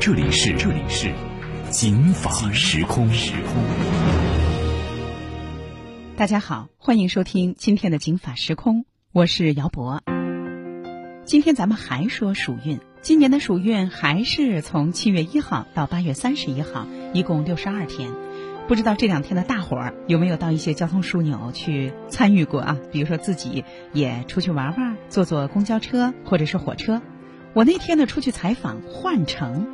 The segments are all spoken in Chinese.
这里是这里是警法时空。时空。大家好，欢迎收听今天的警法时空，我是姚博。今天咱们还说暑运，今年的暑运还是从七月一号到八月三十一号，一共六十二天。不知道这两天的大伙儿有没有到一些交通枢纽去参与过啊？比如说自己也出去玩玩，坐坐公交车或者是火车。我那天呢出去采访换乘，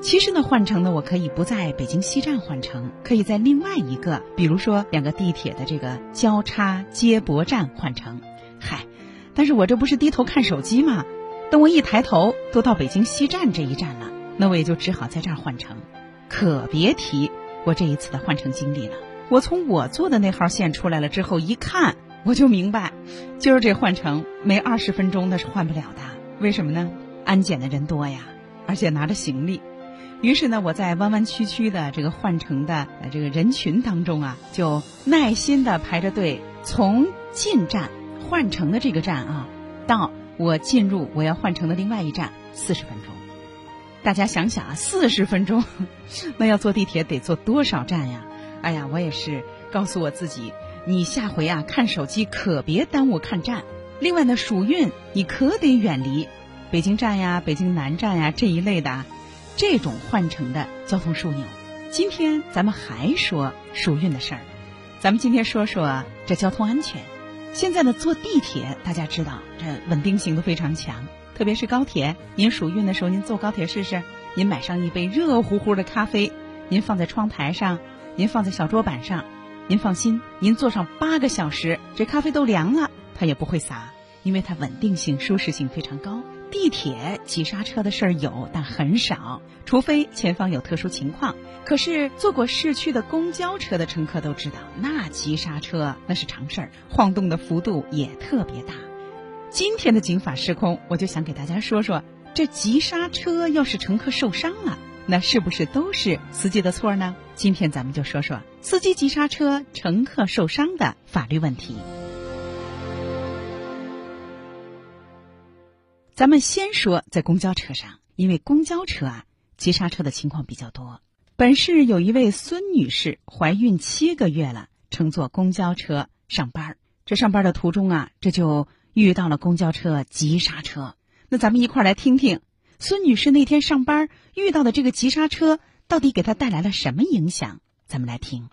其实呢换乘呢我可以不在北京西站换乘，可以在另外一个，比如说两个地铁的这个交叉接驳站换乘。嗨，但是我这不是低头看手机吗？等我一抬头，都到北京西站这一站了，那我也就只好在这儿换乘。可别提我这一次的换乘经历了。我从我坐的那号线出来了之后，一看我就明白，今儿这换乘没二十分钟那是换不了的。为什么呢？安检的人多呀，而且拿着行李。于是呢，我在弯弯曲曲的这个换乘的这个人群当中啊，就耐心的排着队，从进站换乘的这个站啊，到我进入我要换乘的另外一站，四十分钟。大家想想啊，四十分钟，那要坐地铁得坐多少站呀？哎呀，我也是告诉我自己，你下回啊看手机可别耽误看站。另外呢，暑运你可得远离北京站呀、北京南站呀这一类的这种换乘的交通枢纽。今天咱们还说暑运的事儿，咱们今天说说这交通安全。现在呢，坐地铁大家知道这稳定性都非常强，特别是高铁。您暑运的时候，您坐高铁试试，您买上一杯热乎乎的咖啡，您放在窗台上，您放在小桌板上，您放心，您坐上八个小时，这咖啡都凉了。它也不会洒，因为它稳定性、舒适性非常高。地铁急刹车的事儿有，但很少，除非前方有特殊情况。可是坐过市区的公交车的乘客都知道，那急刹车那是常事儿，晃动的幅度也特别大。今天的警法时空，我就想给大家说说，这急刹车要是乘客受伤了，那是不是都是司机的错呢？今天咱们就说说司机急刹车、乘客受伤的法律问题。咱们先说在公交车上，因为公交车啊急刹车的情况比较多。本市有一位孙女士怀孕七个月了，乘坐公交车上班儿。这上班的途中啊，这就遇到了公交车急刹车。那咱们一块儿来听听孙女士那天上班遇到的这个急刹车，到底给她带来了什么影响？咱们来听。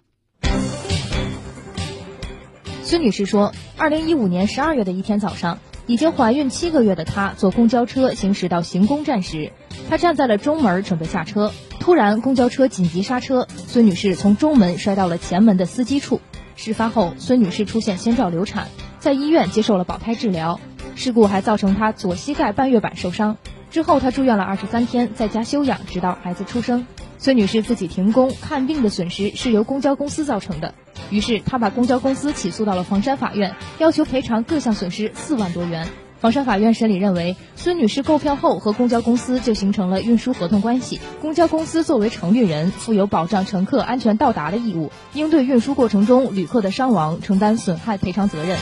孙女士说，二零一五年十二月的一天早上。已经怀孕七个月的她坐公交车行驶到行宫站时，她站在了中门准备下车，突然公交车紧急刹车，孙女士从中门摔到了前门的司机处。事发后，孙女士出现先兆流产，在医院接受了保胎治疗。事故还造成她左膝盖半月板受伤，之后她住院了二十三天，在家休养，直到孩子出生。孙女士自己停工看病的损失是由公交公司造成的。于是，她把公交公司起诉到了房山法院，要求赔偿各项损失四万多元。房山法院审理认为，孙女士购票后和公交公司就形成了运输合同关系，公交公司作为承运人，负有保障乘客安全到达的义务，应对运输过程中旅客的伤亡承担损害赔偿责任。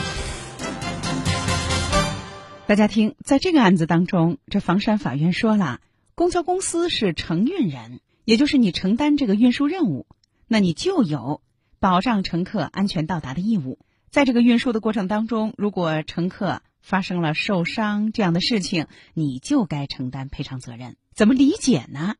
大家听，在这个案子当中，这房山法院说了，公交公司是承运人，也就是你承担这个运输任务，那你就有。保障乘客安全到达的义务，在这个运输的过程当中，如果乘客发生了受伤这样的事情，你就该承担赔偿责任。怎么理解呢？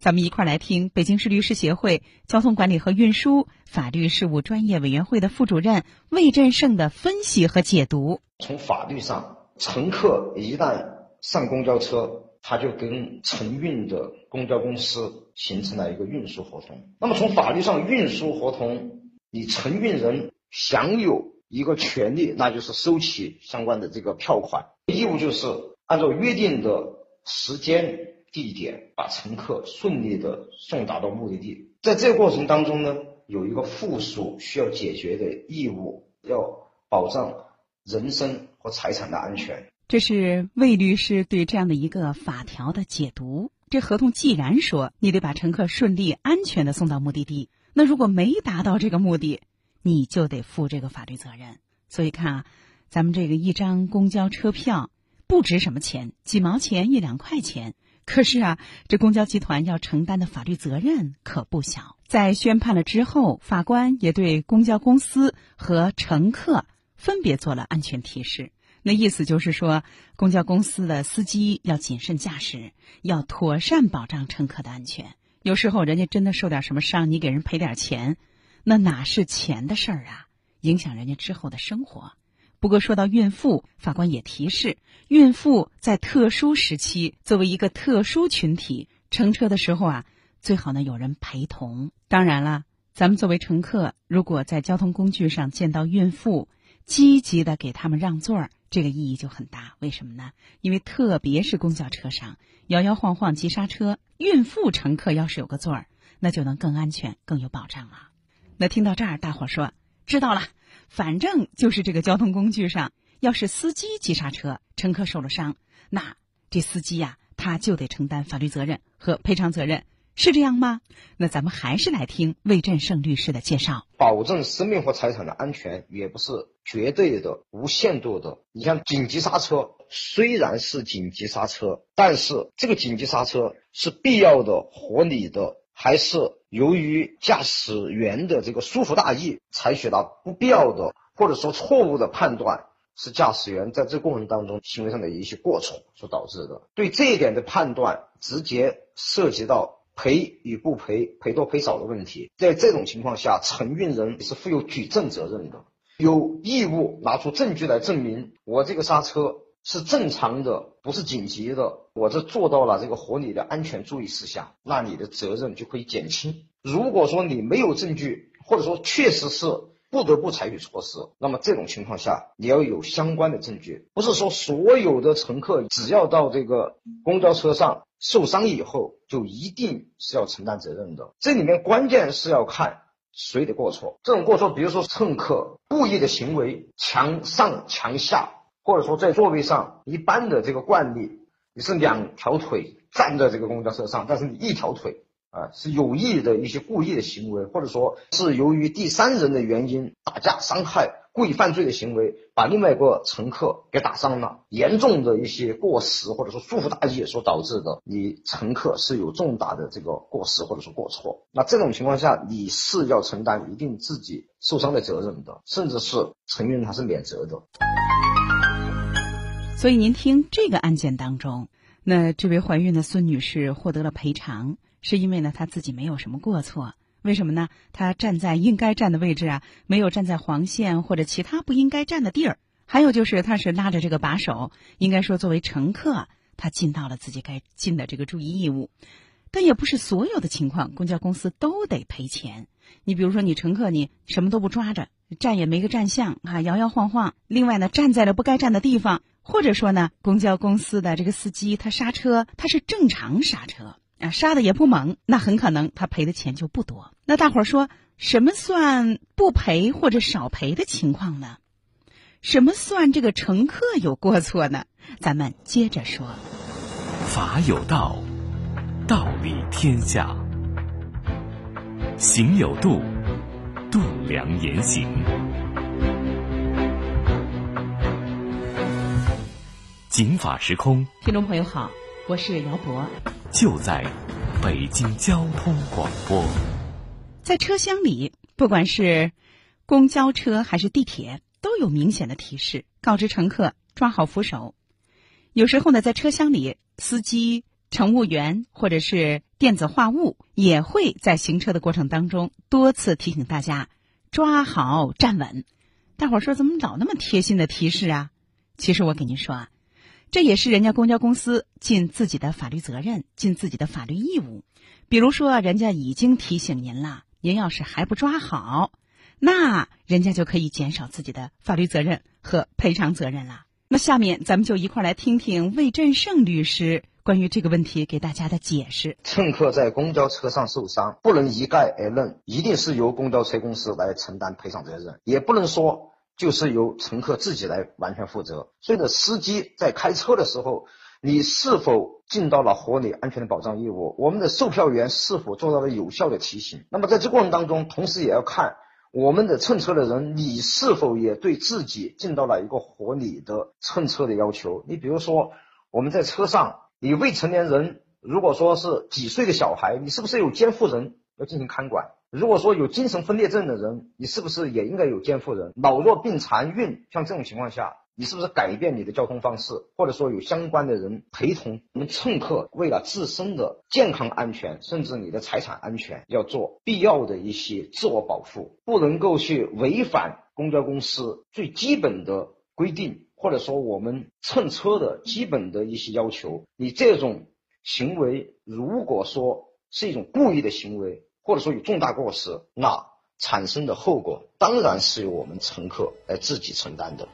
咱们一块儿来听北京市律师协会交通管理和运输法律事务专业委员会的副主任魏振胜的分析和解读。从法律上，乘客一旦上公交车，他就跟承运的公交公司形成了一个运输合同。那么从法律上，运输合同，你承运人享有一个权利，那就是收取相关的这个票款，义务就是按照约定的时间地点，把乘客顺利的送达到目的地。在这个过程当中呢，有一个附属需要解决的义务，要保障人身和财产的安全。这是魏律师对这样的一个法条的解读。这合同既然说你得把乘客顺利安全的送到目的地，那如果没达到这个目的，你就得负这个法律责任。所以看啊，咱们这个一张公交车票不值什么钱，几毛钱一两块钱，可是啊，这公交集团要承担的法律责任可不小。在宣判了之后，法官也对公交公司和乘客分别做了安全提示。那意思就是说，公交公司的司机要谨慎驾驶，要妥善保障乘客的安全。有时候人家真的受点什么伤，你给人赔点钱，那哪是钱的事儿啊？影响人家之后的生活。不过说到孕妇，法官也提示，孕妇在特殊时期作为一个特殊群体乘车的时候啊，最好呢有人陪同。当然了，咱们作为乘客，如果在交通工具上见到孕妇，积极的给他们让座儿。这个意义就很大，为什么呢？因为特别是公交车上摇摇晃晃、急刹车，孕妇乘客要是有个座儿，那就能更安全、更有保障了。那听到这儿，大伙儿说知道了，反正就是这个交通工具上，要是司机急刹车，乘客受了伤，那这司机呀，他就得承担法律责任和赔偿责任。是这样吗？那咱们还是来听魏振胜律师的介绍。保证生命和财产的安全，也不是绝对的、无限度的。你像紧急刹车，虽然是紧急刹车，但是这个紧急刹车是必要的、合理的，还是由于驾驶员的这个疏忽大意，采取了不必要的或者说错误的判断，是驾驶员在这过程当中行为上的一些过错所导致的。对这一点的判断，直接涉及到。赔与不赔，赔多赔少的问题，在这种情况下，承运人是负有举证责任的，有义务拿出证据来证明我这个刹车是正常的，不是紧急的，我这做到了这个合理的安全注意事项，那你的责任就可以减轻。如果说你没有证据，或者说确实是不得不采取措施，那么这种情况下，你要有相关的证据，不是说所有的乘客只要到这个公交车上。受伤以后就一定是要承担责任的，这里面关键是要看谁的过错。这种过错，比如说乘客故意的行为，强上强下，或者说在座位上一般的这个惯例，你是两条腿站在这个公交车上，但是你一条腿。啊，是有意的一些故意的行为，或者说是由于第三人的原因打架伤害、故意犯罪的行为，把另外一个乘客给打伤了，严重的一些过失或者说疏忽大意所导致的，你乘客是有重大的这个过失或者说过错，那这种情况下你是要承担一定自己受伤的责任的，甚至是承运他是免责的。所以您听这个案件当中，那这位怀孕的孙女士获得了赔偿。是因为呢，她自己没有什么过错，为什么呢？他站在应该站的位置啊，没有站在黄线或者其他不应该站的地儿。还有就是，他是拉着这个把手，应该说作为乘客，他尽到了自己该尽的这个注意义务。但也不是所有的情况，公交公司都得赔钱。你比如说，你乘客你什么都不抓着，站也没个站相啊，摇摇晃晃。另外呢，站在了不该站的地方，或者说呢，公交公司的这个司机他刹车，他是正常刹车。啊，杀的也不猛，那很可能他赔的钱就不多。那大伙儿说什么算不赔或者少赔的情况呢？什么算这个乘客有过错呢？咱们接着说。法有道，道理天下；行有度，度量言行。警法时空，听众朋友好。我是姚博，就在北京交通广播。在车厢里，不管是公交车还是地铁，都有明显的提示，告知乘客抓好扶手。有时候呢，在车厢里，司机、乘务员或者是电子话务也会在行车的过程当中多次提醒大家抓好站稳。大伙儿说，怎么老那么贴心的提示啊？其实我跟您说啊。这也是人家公交公司尽自己的法律责任、尽自己的法律义务。比如说，人家已经提醒您了，您要是还不抓好，那人家就可以减少自己的法律责任和赔偿责任了。那下面咱们就一块来听听魏振胜律师关于这个问题给大家的解释。乘客在公交车上受伤，不能一概而论，一定是由公交车公司来承担赔偿责任，也不能说就是由乘客自己来完全负责。所以呢，司机在开车的时候，你是否尽到了合理安全的保障义务？我们的售票员是否做到了有效的提醒？那么在这过程当中，同时也要看。我们的乘车的人，你是否也对自己尽到了一个合理的乘车的要求？你比如说，我们在车上，你未成年人，如果说是几岁的小孩，你是不是有监护人要进行看管？如果说有精神分裂症的人，你是不是也应该有监护人？老弱病残孕，像这种情况下。你是不是改变你的交通方式，或者说有相关的人陪同？我们乘客为了自身的健康安全，甚至你的财产安全，要做必要的一些自我保护，不能够去违反公交公司最基本的规定，或者说我们乘车的基本的一些要求。你这种行为，如果说是一种故意的行为，或者说有重大过失，那产生的后果当然是由我们乘客来自己承担的。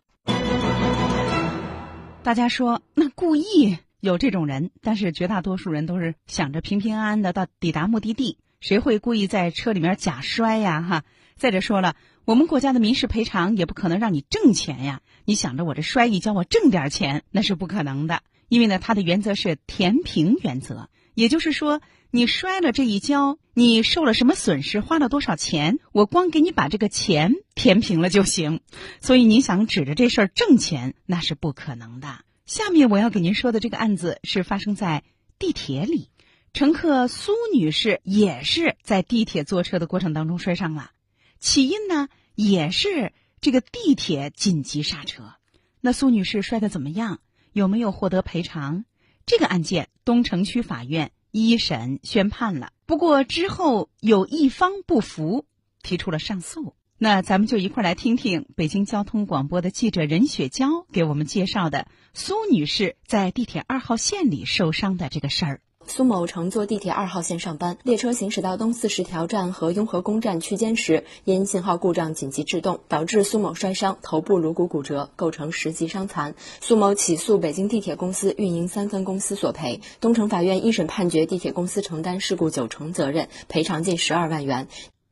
大家说，那故意有这种人，但是绝大多数人都是想着平平安安的到抵达目的地，谁会故意在车里面假摔呀？哈！再者说了，我们国家的民事赔偿也不可能让你挣钱呀。你想着我这摔一跤，我挣点钱，那是不可能的。因为呢，它的原则是填平原则，也就是说，你摔了这一跤，你受了什么损失，花了多少钱，我光给你把这个钱填平了就行。所以你想指着这事儿挣钱，那是不可能的。下面我要给您说的这个案子是发生在地铁里，乘客苏女士也是在地铁坐车的过程当中摔伤了，起因呢也是这个地铁紧急刹车。那苏女士摔得怎么样？有没有获得赔偿？这个案件东城区法院一审宣判了，不过之后有一方不服，提出了上诉。那咱们就一块儿来听听北京交通广播的记者任雪娇给我们介绍的苏女士在地铁二号线里受伤的这个事儿。苏某乘坐地铁二号线上班，列车行驶到东四十条站和雍和宫站区间时，因信号故障紧急制动，导致苏某摔伤，头部颅骨骨折，构成十级伤残。苏某起诉北京地铁公司运营三分公司索赔。东城法院一审判决地铁公司承担事故九成责任，赔偿近十二万元。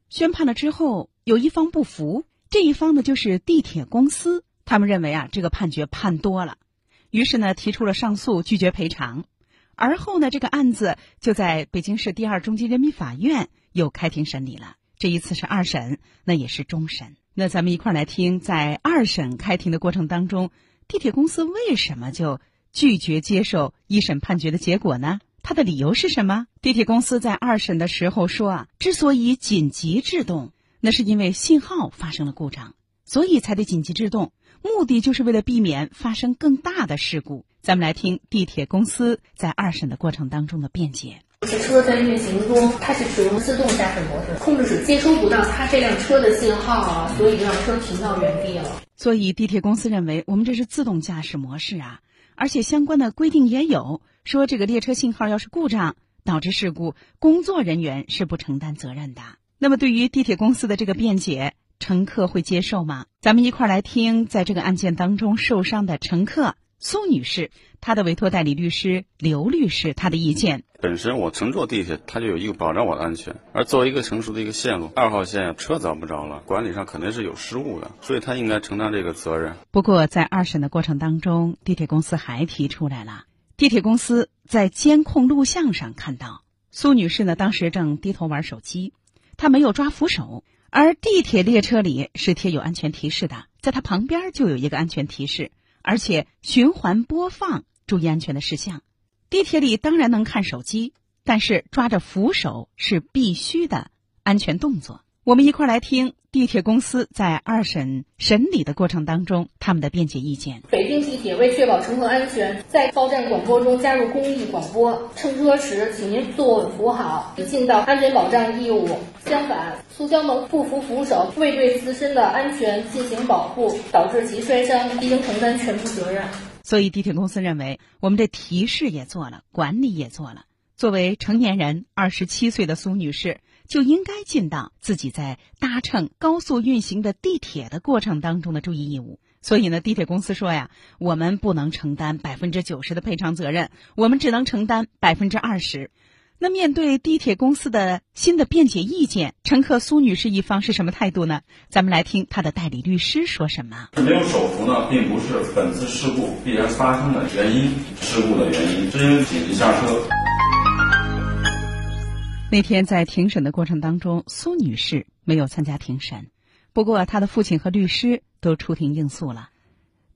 宣判了之后，有一方不服，这一方呢就是地铁公司，他们认为啊这个判决判多了，于是呢提出了上诉，拒绝赔偿。而后呢这个案子就在北京市第二中级人民法院又开庭审理了，这一次是二审，那也是终审。那咱们一块儿来听，在二审开庭的过程当中，地铁公司为什么就拒绝接受一审判决的结果呢？他的理由是什么？地铁公司在二审的时候说啊，之所以紧急制动，那是因为信号发生了故障，所以才得紧急制动，目的就是为了避免发生更大的事故。咱们来听地铁公司在二审的过程当中的辩解。车在运行中，它是使用自动驾驶模式，控制室接收不到它这辆车的信号啊，所以让车停到原地了。所以地铁公司认为，我们这是自动驾驶模式啊。而且相关的规定也有说，这个列车信号要是故障导致事故，工作人员是不承担责任的。那么，对于地铁公司的这个辩解，乘客会接受吗？咱们一块儿来听，在这个案件当中受伤的乘客。苏女士，她的委托代理律师刘律师，她的意见：本身我乘坐地铁，它就有一个保障我的安全。而作为一个成熟的一个线路，二号线车找不着了，管理上肯定是有失误的，所以他应该承担这个责任。不过，在二审的过程当中，地铁公司还提出来了，地铁公司在监控录像上看到苏女士呢，当时正低头玩手机，她没有抓扶手，而地铁列车里是贴有安全提示的，在她旁边就有一个安全提示。而且循环播放，注意安全的事项。地铁里当然能看手机，但是抓着扶手是必须的安全动作。我们一块来听地铁公司在二审审理的过程当中他们的辩解意见。北京地铁为确保乘客安全，在报站广播中加入公益广播：乘车时，请您坐稳扶好，已尽到安全保障义务。相反，苏江萌不服扶手，未对自身的安全进行保护，导致其摔伤，应承担全部责任。所以，地铁公司认为，我们这提示也做了，管理也做了。作为成年人，二十七岁的苏女士。就应该尽到自己在搭乘高速运行的地铁的过程当中的注意义务。所以呢，地铁公司说呀，我们不能承担百分之九十的赔偿责任，我们只能承担百分之二十。那面对地铁公司的新的辩解意见，乘客苏女士一方是什么态度呢？咱们来听她的代理律师说什么。没有手扶呢，并不是本次事故必然发生的原因，事故的原因是因为紧急刹车。那天在庭审的过程当中，苏女士没有参加庭审，不过她的父亲和律师都出庭应诉了。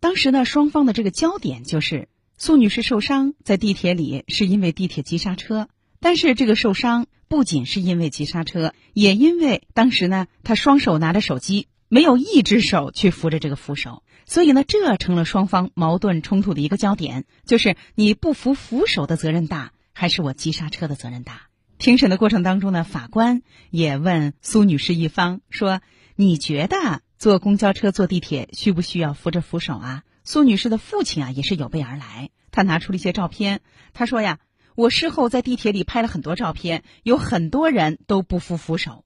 当时呢，双方的这个焦点就是苏女士受伤在地铁里是因为地铁急刹车，但是这个受伤不仅是因为急刹车，也因为当时呢她双手拿着手机，没有一只手去扶着这个扶手，所以呢这成了双方矛盾冲突的一个焦点，就是你不扶扶手的责任大，还是我急刹车的责任大？庭审的过程当中呢，法官也问苏女士一方说：“你觉得坐公交车、坐地铁需不需要扶着扶手啊？”苏女士的父亲啊也是有备而来，他拿出了一些照片，他说呀：“我事后在地铁里拍了很多照片，有很多人都不扶扶手。”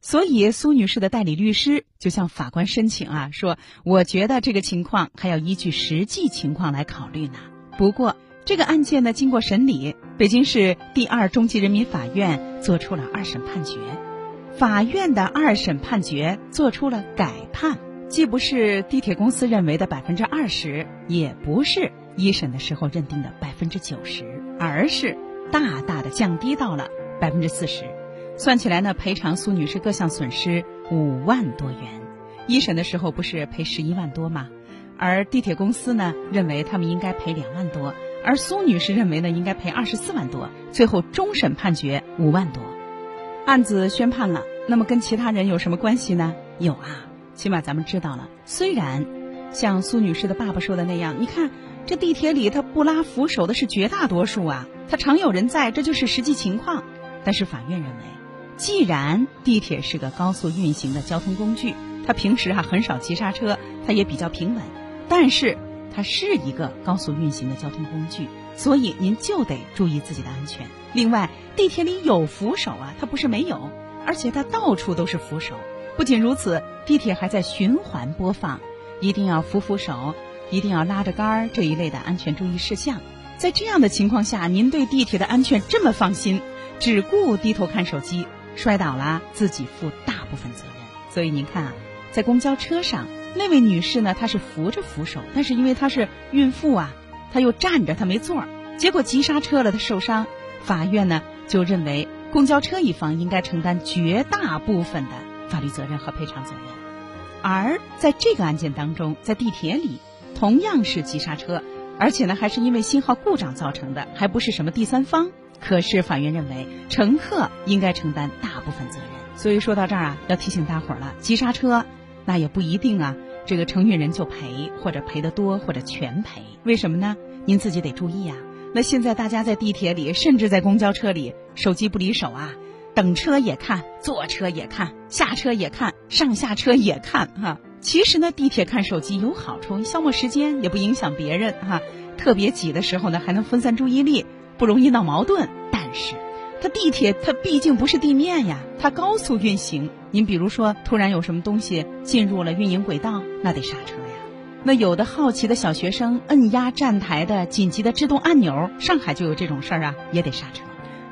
所以苏女士的代理律师就向法官申请啊，说：“我觉得这个情况还要依据实际情况来考虑呢。”不过。这个案件呢，经过审理，北京市第二中级人民法院作出了二审判决。法院的二审判决作出了改判，既不是地铁公司认为的百分之二十，也不是一审的时候认定的百分之九十，而是大大的降低到了百分之四十。算起来呢，赔偿苏女士各项损失五万多元。一审的时候不是赔十一万多吗？而地铁公司呢，认为他们应该赔两万多。而苏女士认为呢，应该赔二十四万多，最后终审判决五万多，案子宣判了。那么跟其他人有什么关系呢？有啊，起码咱们知道了。虽然像苏女士的爸爸说的那样，你看这地铁里他不拉扶手的是绝大多数啊，他常有人在，这就是实际情况。但是法院认为，既然地铁是个高速运行的交通工具，它平时啊很少急刹车，它也比较平稳，但是。它是一个高速运行的交通工具，所以您就得注意自己的安全。另外，地铁里有扶手啊，它不是没有，而且它到处都是扶手。不仅如此，地铁还在循环播放，一定要扶扶手，一定要拉着杆儿这一类的安全注意事项。在这样的情况下，您对地铁的安全这么放心，只顾低头看手机，摔倒了自己负大部分责任。所以您看啊，在公交车上。那位女士呢？她是扶着扶手，但是因为她是孕妇啊，她又站着，她没座儿，结果急刹车了，她受伤。法院呢就认为公交车一方应该承担绝大部分的法律责任和赔偿责任。而在这个案件当中，在地铁里同样是急刹车，而且呢还是因为信号故障造成的，还不是什么第三方。可是法院认为乘客应该承担大部分责任。所以说到这儿啊，要提醒大伙儿了，急刹车。那也不一定啊，这个承运人就赔，或者赔的多，或者全赔。为什么呢？您自己得注意啊。那现在大家在地铁里，甚至在公交车里，手机不离手啊，等车也看，坐车也看，下车也看，上下车也看哈。其实呢，地铁看手机有好处，消磨时间，也不影响别人哈。特别挤的时候呢，还能分散注意力，不容易闹矛盾。但是。它地铁它毕竟不是地面呀，它高速运行。您比如说，突然有什么东西进入了运营轨道，那得刹车呀。那有的好奇的小学生摁压站台的紧急的制动按钮，上海就有这种事儿啊，也得刹车。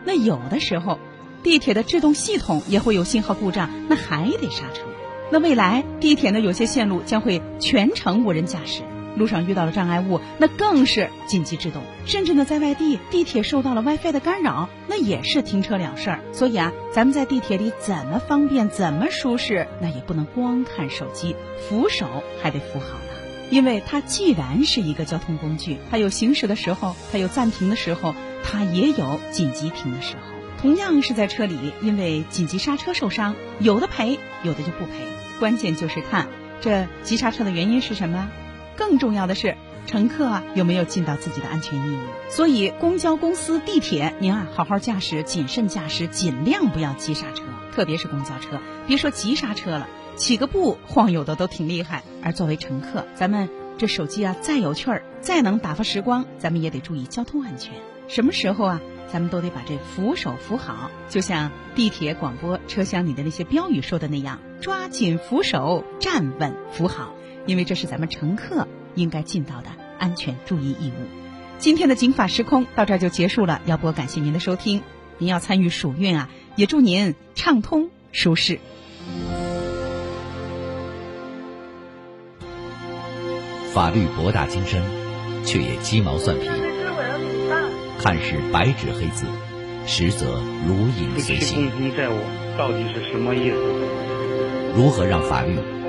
那有的时候，地铁的制动系统也会有信号故障，那还得刹车。那未来地铁呢，有些线路将会全程无人驾驶。路上遇到了障碍物，那更是紧急制动。甚至呢，在外地，地铁受到了 WiFi 的干扰，那也是停车了事儿。所以啊，咱们在地铁里怎么方便，怎么舒适，那也不能光看手机，扶手还得扶好了。因为它既然是一个交通工具，它有行驶的时候，它有暂停的时候，它也有紧急停的时候。同样是在车里，因为紧急刹车受伤，有的赔，有的就不赔。关键就是看这急刹车的原因是什么。更重要的是，乘客啊有没有尽到自己的安全义务？所以，公交公司、地铁，您啊好好驾驶，谨慎驾驶，尽量不要急刹车，特别是公交车，别说急刹车了，起个步晃悠的都挺厉害。而作为乘客，咱们这手机啊再有趣儿，再能打发时光，咱们也得注意交通安全。什么时候啊，咱们都得把这扶手扶好，就像地铁广播车厢里的那些标语说的那样：抓紧扶手，站稳扶好。因为这是咱们乘客应该尽到的安全注意义务。今天的《警法时空》到这儿就结束了，姚波感谢您的收听。您要参与暑运啊，也祝您畅通舒适。法律博大精深，却也鸡毛蒜皮，看似白纸黑字，实则如影随形。共同债务到底是什么意思？如何让法律